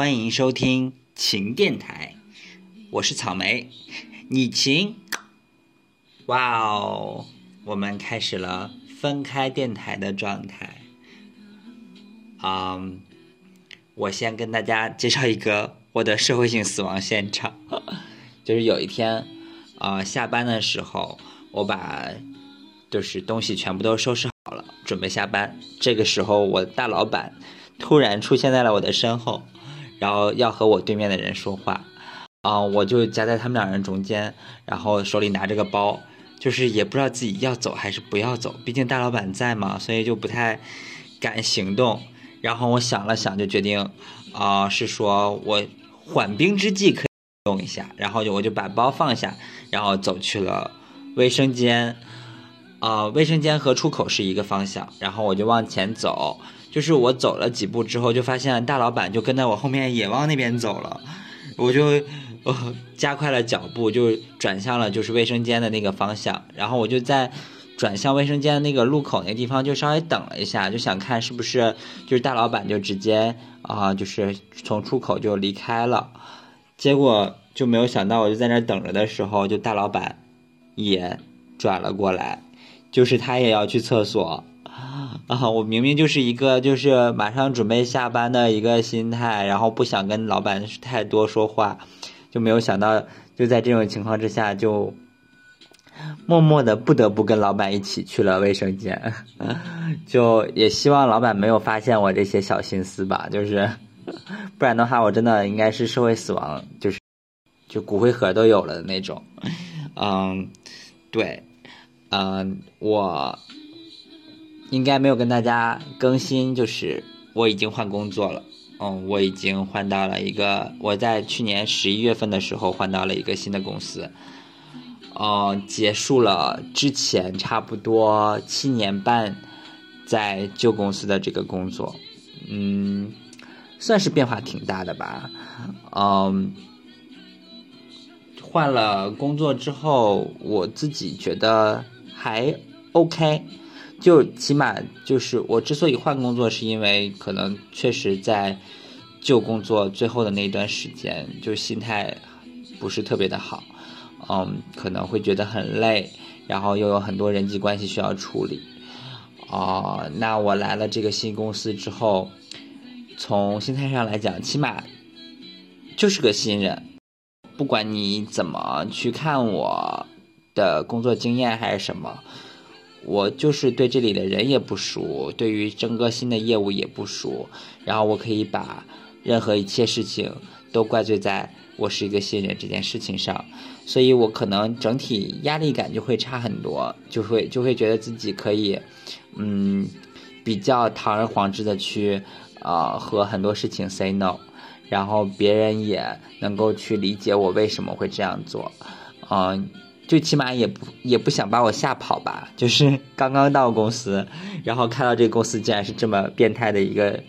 欢迎收听晴电台，我是草莓，你晴？哇哦，我们开始了分开电台的状态。嗯，我先跟大家介绍一个我的社会性死亡现场，就是有一天，呃，下班的时候，我把就是东西全部都收拾好了，准备下班。这个时候，我大老板突然出现在了我的身后。然后要和我对面的人说话，啊，我就夹在他们两人中间，然后手里拿着个包，就是也不知道自己要走还是不要走，毕竟大老板在嘛，所以就不太敢行动。然后我想了想，就决定，啊，是说我缓兵之计可以用一下，然后我就把包放下，然后走去了卫生间，啊，卫生间和出口是一个方向，然后我就往前走。就是我走了几步之后，就发现大老板就跟在我后面也往那边走了，我就呃加快了脚步，就转向了就是卫生间的那个方向。然后我就在转向卫生间那个路口那地方就稍微等了一下，就想看是不是就是大老板就直接啊就是从出口就离开了。结果就没有想到，我就在那等着的时候，就大老板也转了过来，就是他也要去厕所。啊，我明明就是一个就是马上准备下班的一个心态，然后不想跟老板太多说话，就没有想到就在这种情况之下，就默默的不得不跟老板一起去了卫生间，就也希望老板没有发现我这些小心思吧，就是不然的话，我真的应该是社会死亡，就是就骨灰盒都有了的那种。嗯，对，嗯，我。应该没有跟大家更新，就是我已经换工作了，嗯，我已经换到了一个我在去年十一月份的时候换到了一个新的公司，哦，结束了之前差不多七年半在旧公司的这个工作，嗯，算是变化挺大的吧，嗯，换了工作之后，我自己觉得还 OK。就起码就是我之所以换工作，是因为可能确实在旧工作最后的那一段时间，就心态不是特别的好，嗯，可能会觉得很累，然后又有很多人际关系需要处理，哦，那我来了这个新公司之后，从心态上来讲，起码就是个新人，不管你怎么去看我的工作经验还是什么。我就是对这里的人也不熟，对于整个新的业务也不熟，然后我可以把任何一切事情都怪罪在我是一个新人这件事情上，所以我可能整体压力感就会差很多，就会就会觉得自己可以，嗯，比较堂而皇之的去，呃，和很多事情 say no，然后别人也能够去理解我为什么会这样做，嗯。最起码也不也不想把我吓跑吧，就是刚刚到公司，然后看到这个公司竟然是这么变态的一个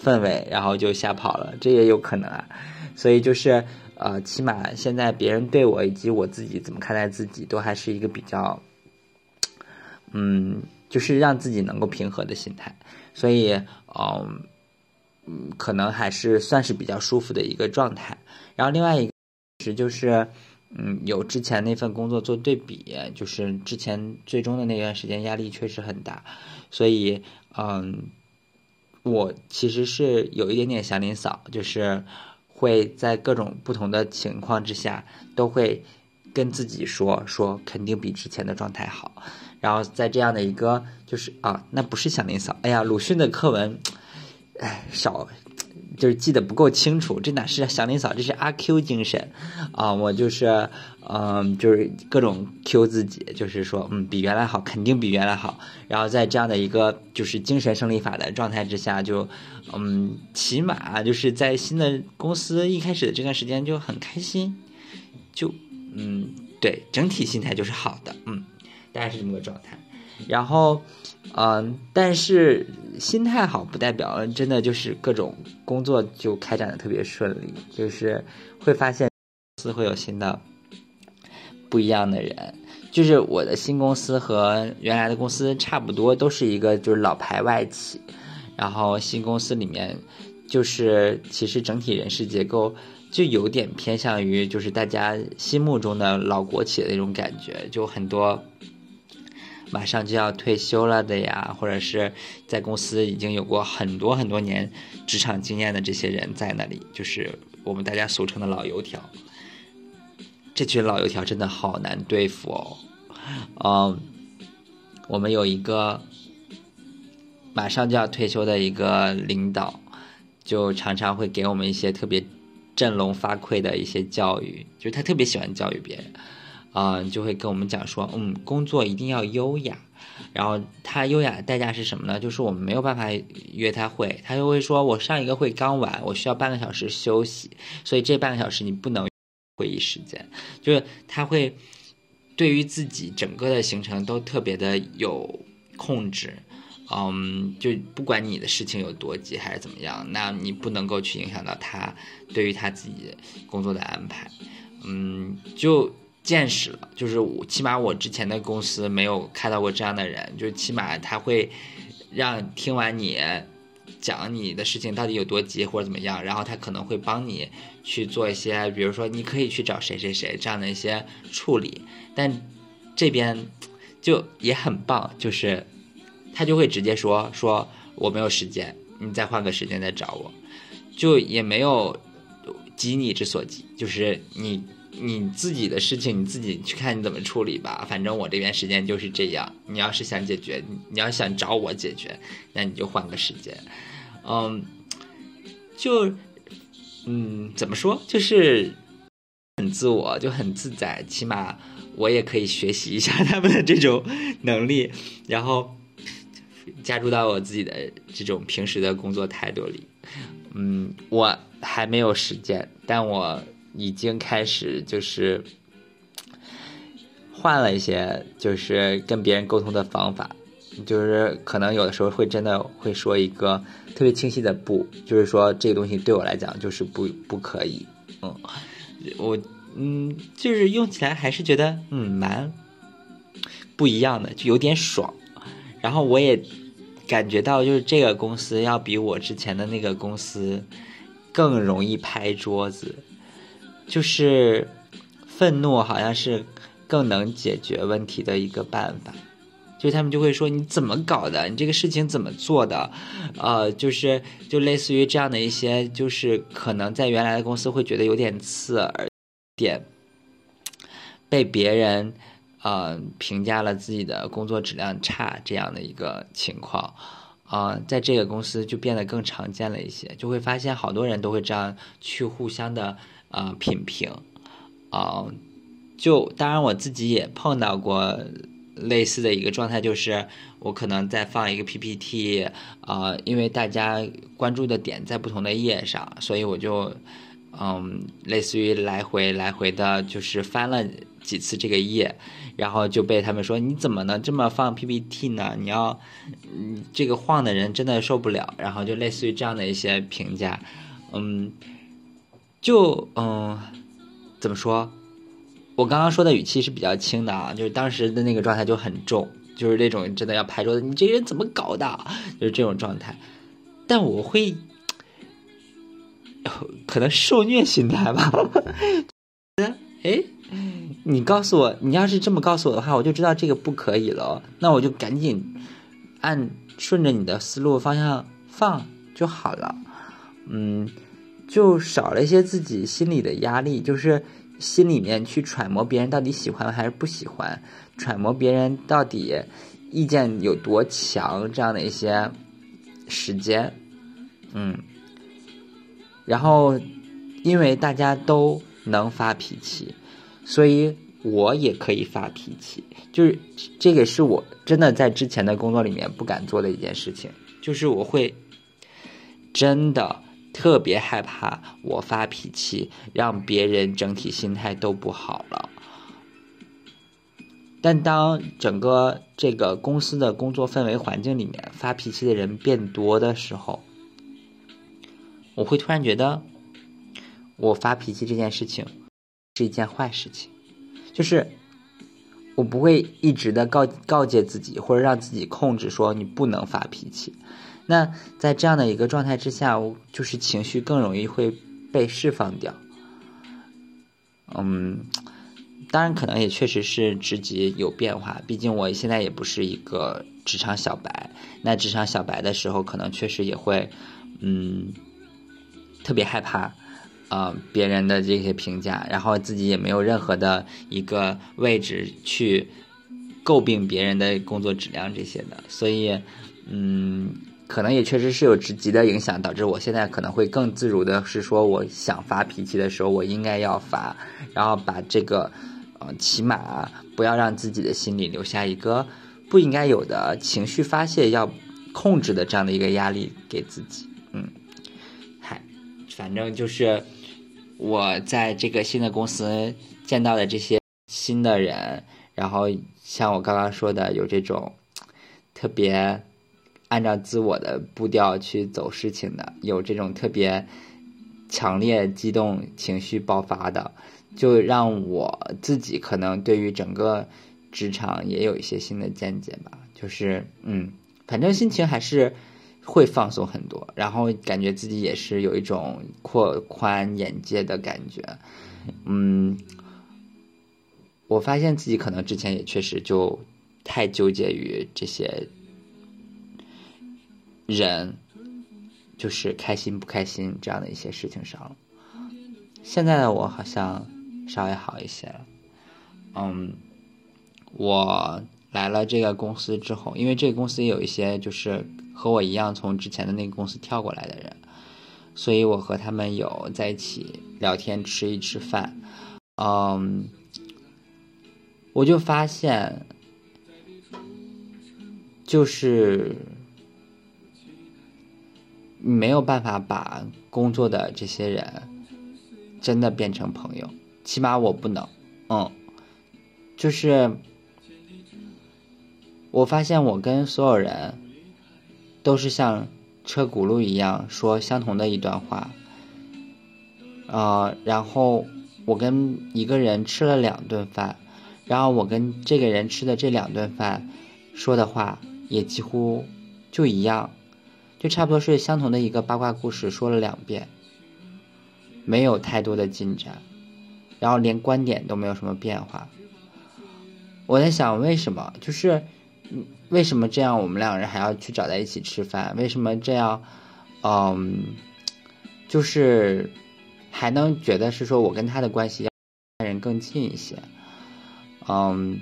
氛围，然后就吓跑了，这也有可能啊。所以就是呃，起码现在别人对我以及我自己怎么看待自己，都还是一个比较，嗯，就是让自己能够平和的心态。所以嗯嗯，可能还是算是比较舒服的一个状态。然后另外一个是就是。嗯，有之前那份工作做对比，就是之前最终的那段时间压力确实很大，所以嗯，我其实是有一点点祥林嫂，就是会在各种不同的情况之下，都会跟自己说说肯定比之前的状态好，然后在这样的一个就是啊，那不是祥林嫂，哎呀，鲁迅的课文，哎少。就是记得不够清楚，这哪是祥林嫂，这是阿 Q 精神，啊，我就是，嗯，就是各种 Q 自己，就是说，嗯，比原来好，肯定比原来好。然后在这样的一个就是精神胜利法的状态之下，就，嗯，起码就是在新的公司一开始的这段时间就很开心，就，嗯，对，整体心态就是好的，嗯，大概是这么个状态。然后，嗯，但是心态好不代表真的就是各种工作就开展的特别顺利，就是会发现公司会有新的不一样的人。就是我的新公司和原来的公司差不多，都是一个就是老牌外企，然后新公司里面就是其实整体人事结构就有点偏向于就是大家心目中的老国企的那种感觉，就很多马上就要退休了的呀，或者是在公司已经有过很多很多年职场经验的这些人在那里，就是我们大家俗称的老油条。这群老油条真的好难对付哦。嗯，我们有一个马上就要退休的一个领导，就常常会给我们一些特别振聋发聩的一些教育，就是他特别喜欢教育别人，啊，就会跟我们讲说，嗯，工作一定要优雅，然后他优雅的代价是什么呢？就是我们没有办法约他会，他就会说，我上一个会刚完，我需要半个小时休息，所以这半个小时你不能会议时间，就是他会。对于自己整个的行程都特别的有控制，嗯，就不管你的事情有多急还是怎么样，那你不能够去影响到他对于他自己工作的安排，嗯，就见识了，就是我起码我之前的公司没有看到过这样的人，就起码他会让听完你。讲你的事情到底有多急或者怎么样，然后他可能会帮你去做一些，比如说你可以去找谁谁谁这样的一些处理，但这边就也很棒，就是他就会直接说说我没有时间，你再换个时间再找我，就也没有急你之所急，就是你。你自己的事情你自己去看你怎么处理吧，反正我这边时间就是这样。你要是想解决，你要想找我解决，那你就换个时间。嗯，就嗯，怎么说，就是很自我，就很自在。起码我也可以学习一下他们的这种能力，然后加入到我自己的这种平时的工作态度里。嗯，我还没有时间，但我。已经开始就是换了一些，就是跟别人沟通的方法，就是可能有的时候会真的会说一个特别清晰的不，就是说这个东西对我来讲就是不不可以，嗯，我嗯就是用起来还是觉得嗯蛮不一样的，就有点爽，然后我也感觉到就是这个公司要比我之前的那个公司更容易拍桌子。就是愤怒，好像是更能解决问题的一个办法。就他们就会说：“你怎么搞的？你这个事情怎么做的？”呃，就是就类似于这样的一些，就是可能在原来的公司会觉得有点刺耳，点被别人呃评价了自己的工作质量差这样的一个情况啊，在这个公司就变得更常见了一些，就会发现好多人都会这样去互相的。啊，品评，啊，就当然我自己也碰到过类似的一个状态，就是我可能在放一个 PPT，啊，因为大家关注的点在不同的页上，所以我就，嗯，类似于来回来回的，就是翻了几次这个页，然后就被他们说你怎么能这么放 PPT 呢？你要，嗯，这个晃的人真的受不了，然后就类似于这样的一些评价，嗯。就嗯，怎么说？我刚刚说的语气是比较轻的啊，就是当时的那个状态就很重，就是那种真的要拍桌子，你这人怎么搞的？就是这种状态。但我会，可能受虐心态吧。哎，你告诉我，你要是这么告诉我的话，我就知道这个不可以了。那我就赶紧按顺着你的思路方向放就好了。嗯。就少了一些自己心里的压力，就是心里面去揣摩别人到底喜欢还是不喜欢，揣摩别人到底意见有多强这样的一些时间，嗯，然后因为大家都能发脾气，所以我也可以发脾气，就是这个是我真的在之前的工作里面不敢做的一件事情，就是我会真的。特别害怕我发脾气，让别人整体心态都不好了。但当整个这个公司的工作氛围环境里面发脾气的人变多的时候，我会突然觉得，我发脾气这件事情是一件坏事情。就是我不会一直的告告诫自己，或者让自己控制说你不能发脾气。那在这样的一个状态之下，就是情绪更容易会被释放掉。嗯，当然可能也确实是职级有变化，毕竟我现在也不是一个职场小白。那职场小白的时候，可能确实也会，嗯，特别害怕，呃，别人的这些评价，然后自己也没有任何的一个位置去诟病别人的工作质量这些的，所以，嗯。可能也确实是有职级的影响，导致我现在可能会更自如的是说，我想发脾气的时候，我应该要发，然后把这个，呃，起码不要让自己的心里留下一个不应该有的情绪发泄要控制的这样的一个压力给自己。嗯，嗨，反正就是我在这个新的公司见到的这些新的人，然后像我刚刚说的，有这种特别。按照自我的步调去走事情的，有这种特别强烈激动情绪爆发的，就让我自己可能对于整个职场也有一些新的见解吧。就是，嗯，反正心情还是会放松很多，然后感觉自己也是有一种扩宽眼界的感觉。嗯，我发现自己可能之前也确实就太纠结于这些。人就是开心不开心这样的一些事情上了，现在的我好像稍微好一些了。嗯，我来了这个公司之后，因为这个公司有一些就是和我一样从之前的那个公司跳过来的人，所以我和他们有在一起聊天吃一吃饭。嗯，我就发现，就是。你没有办法把工作的这些人真的变成朋友，起码我不能。嗯，就是我发现我跟所有人都是像车轱辘一样说相同的一段话，呃，然后我跟一个人吃了两顿饭，然后我跟这个人吃的这两顿饭说的话也几乎就一样。就差不多是相同的一个八卦故事说了两遍，没有太多的进展，然后连观点都没有什么变化。我在想为什么？就是为什么这样？我们两个人还要去找在一起吃饭？为什么这样？嗯，就是还能觉得是说我跟他的关系要人更近一些。嗯，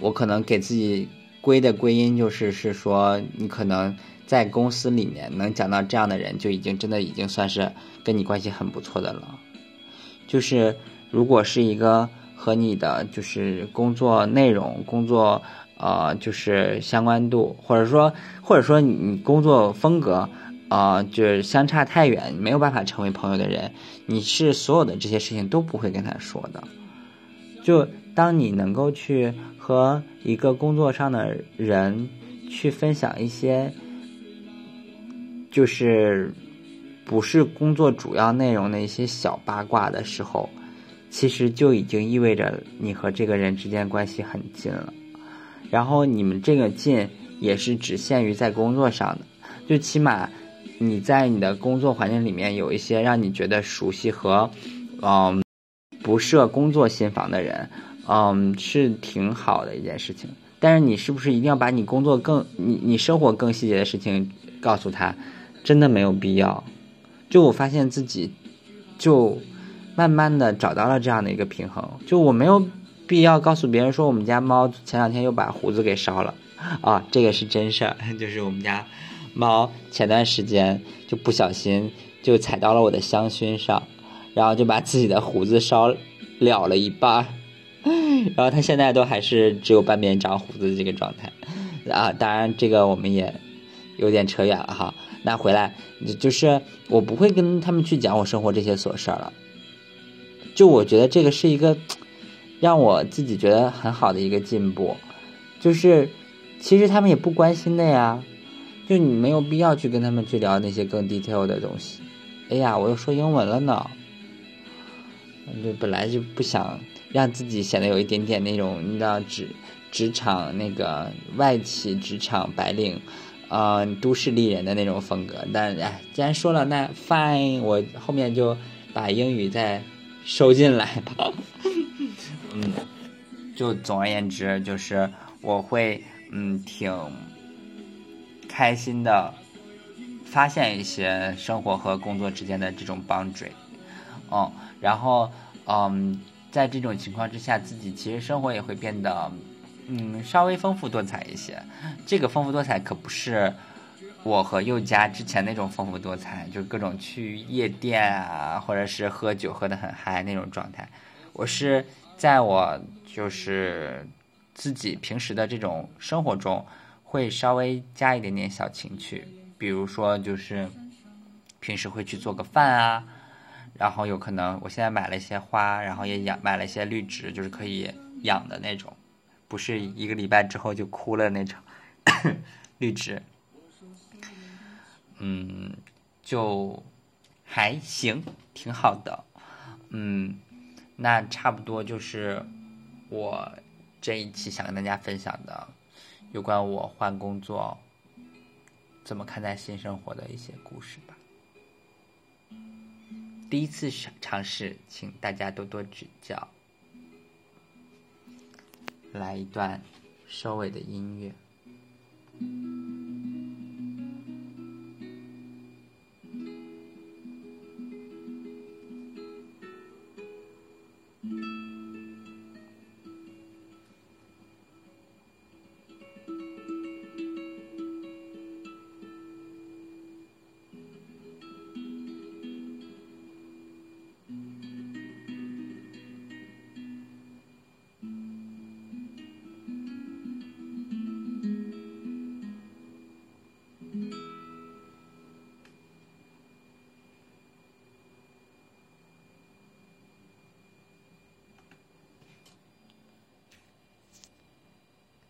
我可能给自己归的归因就是是说你可能。在公司里面能讲到这样的人，就已经真的已经算是跟你关系很不错的了。就是如果是一个和你的就是工作内容、工作呃就是相关度，或者说或者说你工作风格啊，就是相差太远，没有办法成为朋友的人，你是所有的这些事情都不会跟他说的。就当你能够去和一个工作上的人去分享一些。就是不是工作主要内容的一些小八卦的时候，其实就已经意味着你和这个人之间关系很近了。然后你们这个近也是只限于在工作上的，就起码你在你的工作环境里面有一些让你觉得熟悉和嗯不设工作心房的人，嗯是挺好的一件事情。但是你是不是一定要把你工作更你你生活更细节的事情告诉他？真的没有必要，就我发现自己，就慢慢的找到了这样的一个平衡，就我没有必要告诉别人说我们家猫前两天又把胡子给烧了，啊，这个是真事儿，就是我们家猫前段时间就不小心就踩到了我的香薰上，然后就把自己的胡子烧了了一半，然后它现在都还是只有半边长胡子的这个状态，啊，当然这个我们也有点扯远了哈。那回来，就是我不会跟他们去讲我生活这些琐事儿了。就我觉得这个是一个让我自己觉得很好的一个进步，就是其实他们也不关心的呀，就你没有必要去跟他们去聊那些更 detail 的东西。哎呀，我又说英文了呢，就本来就不想让自己显得有一点点那种你知道职职场那个外企职场白领。嗯，都市丽人的那种风格。但哎，既然说了，那 fine，我后面就把英语再收进来吧。嗯，就总而言之，就是我会嗯挺开心的，发现一些生活和工作之间的这种 boundary。嗯，然后嗯，在这种情况之下，自己其实生活也会变得。嗯，稍微丰富多彩一些。这个丰富多彩可不是我和佑佳之前那种丰富多彩，就各种去夜店啊，或者是喝酒喝得很嗨那种状态。我是在我就是自己平时的这种生活中，会稍微加一点点小情趣，比如说就是平时会去做个饭啊，然后有可能我现在买了一些花，然后也养买了一些绿植，就是可以养的那种。不是一个礼拜之后就哭了那种绿植，嗯，就还行，挺好的，嗯，那差不多就是我这一期想跟大家分享的有关我换工作怎么看待新生活的一些故事吧。第一次尝试，请大家多多指教。来一段收尾的音乐。